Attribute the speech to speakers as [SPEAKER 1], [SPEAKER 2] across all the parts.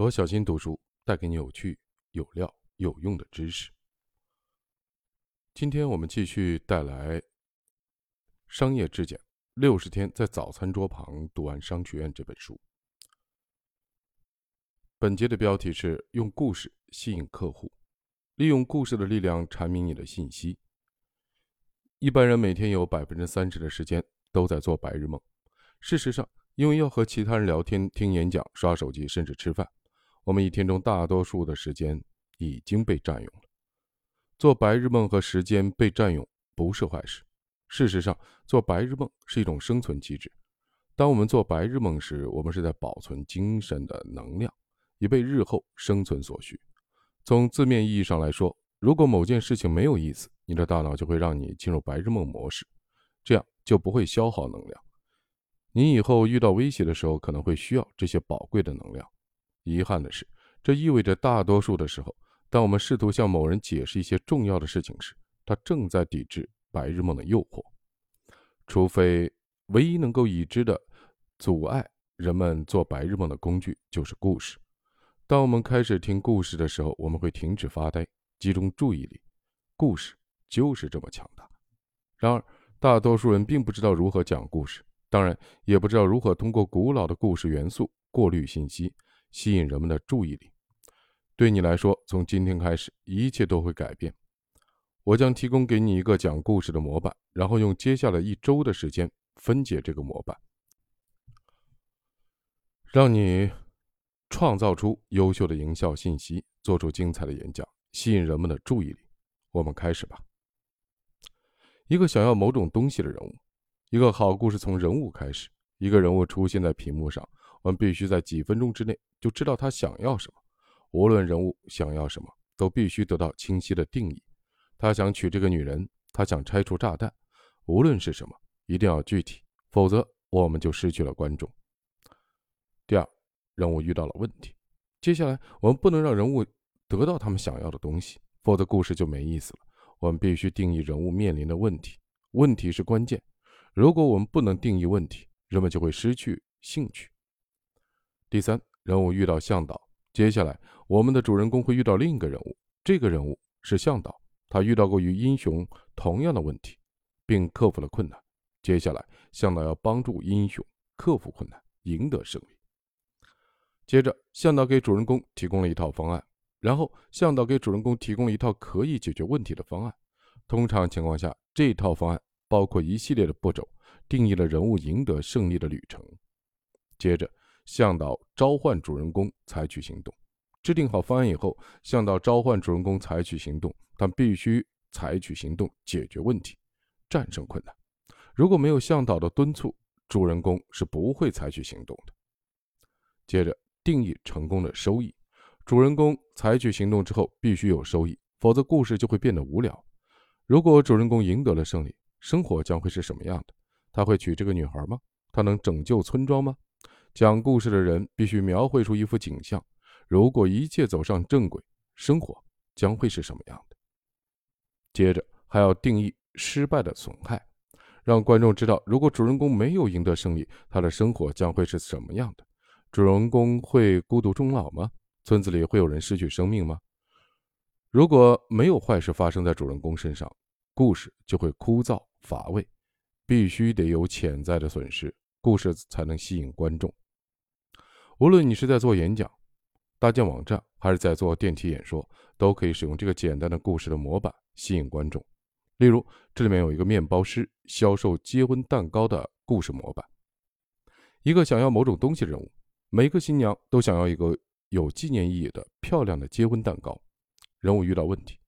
[SPEAKER 1] 罗小新读书带给你有趣、有料、有用的知识。今天我们继续带来《商业质检：六十天在早餐桌旁读完商学院》这本书。本节的标题是“用故事吸引客户，利用故事的力量阐明你的信息”。一般人每天有百分之三十的时间都在做白日梦。事实上，因为要和其他人聊天、听演讲、刷手机，甚至吃饭。我们一天中大多数的时间已经被占用了。做白日梦和时间被占用不是坏事。事实上，做白日梦是一种生存机制。当我们做白日梦时，我们是在保存精神的能量，以备日后生存所需。从字面意义上来说，如果某件事情没有意思，你的大脑就会让你进入白日梦模式，这样就不会消耗能量。你以后遇到威胁的时候，可能会需要这些宝贵的能量。遗憾的是，这意味着大多数的时候，当我们试图向某人解释一些重要的事情时，他正在抵制白日梦的诱惑。除非唯一能够已知的阻碍人们做白日梦的工具就是故事。当我们开始听故事的时候，我们会停止发呆，集中注意力。故事就是这么强大。然而，大多数人并不知道如何讲故事，当然也不知道如何通过古老的故事元素过滤信息。吸引人们的注意力。对你来说，从今天开始，一切都会改变。我将提供给你一个讲故事的模板，然后用接下来一周的时间分解这个模板，让你创造出优秀的营销信息，做出精彩的演讲，吸引人们的注意力。我们开始吧。一个想要某种东西的人物，一个好故事从人物开始。一个人物出现在屏幕上。我们必须在几分钟之内就知道他想要什么。无论人物想要什么，都必须得到清晰的定义。他想娶这个女人，他想拆除炸弹，无论是什么，一定要具体，否则我们就失去了观众。第二，人物遇到了问题。接下来，我们不能让人物得到他们想要的东西，否则故事就没意思了。我们必须定义人物面临的问题，问题是关键。如果我们不能定义问题，人们就会失去兴趣。第三，人物遇到向导。接下来，我们的主人公会遇到另一个人物，这个人物是向导。他遇到过与英雄同样的问题，并克服了困难。接下来，向导要帮助英雄克服困难，赢得胜利。接着，向导给主人公提供了一套方案，然后向导给主人公提供了一套可以解决问题的方案。通常情况下，这套方案包括一系列的步骤，定义了人物赢得胜利的旅程。接着。向导召唤主人公采取行动。制定好方案以后，向导召唤主人公采取行动，但必须采取行动解决问题，战胜困难。如果没有向导的敦促，主人公是不会采取行动的。接着定义成功的收益。主人公采取行动之后必须有收益，否则故事就会变得无聊。如果主人公赢得了胜利，生活将会是什么样的？他会娶这个女孩吗？他能拯救村庄吗？讲故事的人必须描绘出一幅景象：如果一切走上正轨，生活将会是什么样的？接着还要定义失败的损害，让观众知道，如果主人公没有赢得胜利，他的生活将会是什么样的？主人公会孤独终老吗？村子里会有人失去生命吗？如果没有坏事发生在主人公身上，故事就会枯燥乏味。必须得有潜在的损失，故事才能吸引观众。无论你是在做演讲、搭建网站，还是在做电梯演说，都可以使用这个简单的故事的模板吸引观众。例如，这里面有一个面包师销售结婚蛋糕的故事模板。一个想要某种东西的人物，每个新娘都想要一个有纪念意义的漂亮的结婚蛋糕。人物遇到问题，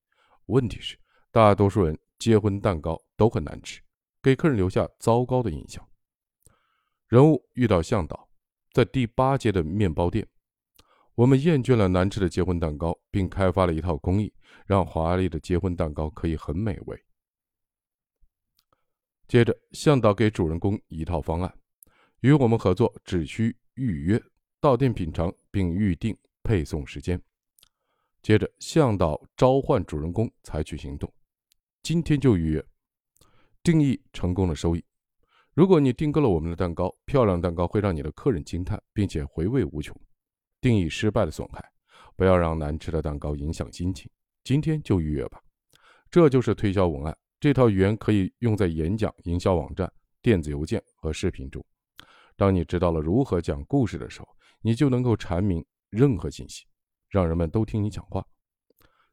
[SPEAKER 1] 问题是大多数人结婚蛋糕都很难吃，给客人留下糟糕的印象。人物遇到向导。在第八街的面包店，我们厌倦了难吃的结婚蛋糕，并开发了一套工艺，让华丽的结婚蛋糕可以很美味。接着，向导给主人公一套方案：与我们合作只需预约，到店品尝并预定配送时间。接着，向导召唤主人公采取行动：今天就预约。定义成功的收益。如果你订购了我们的蛋糕，漂亮蛋糕会让你的客人惊叹，并且回味无穷。定义失败的损害，不要让难吃的蛋糕影响心情。今天就预约吧。这就是推销文案，这套语言可以用在演讲、营销网站、电子邮件和视频中。当你知道了如何讲故事的时候，你就能够阐明任何信息，让人们都听你讲话。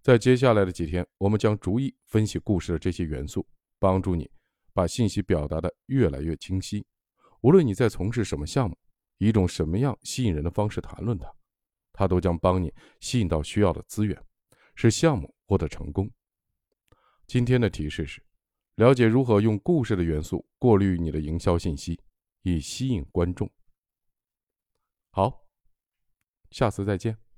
[SPEAKER 1] 在接下来的几天，我们将逐一分析故事的这些元素，帮助你把信息表达的越来越清晰。无论你在从事什么项目，以一种什么样吸引人的方式谈论它，它都将帮你吸引到需要的资源，使项目获得成功。今天的提示是：了解如何用故事的元素过滤你的营销信息，以吸引观众。好，下次再见。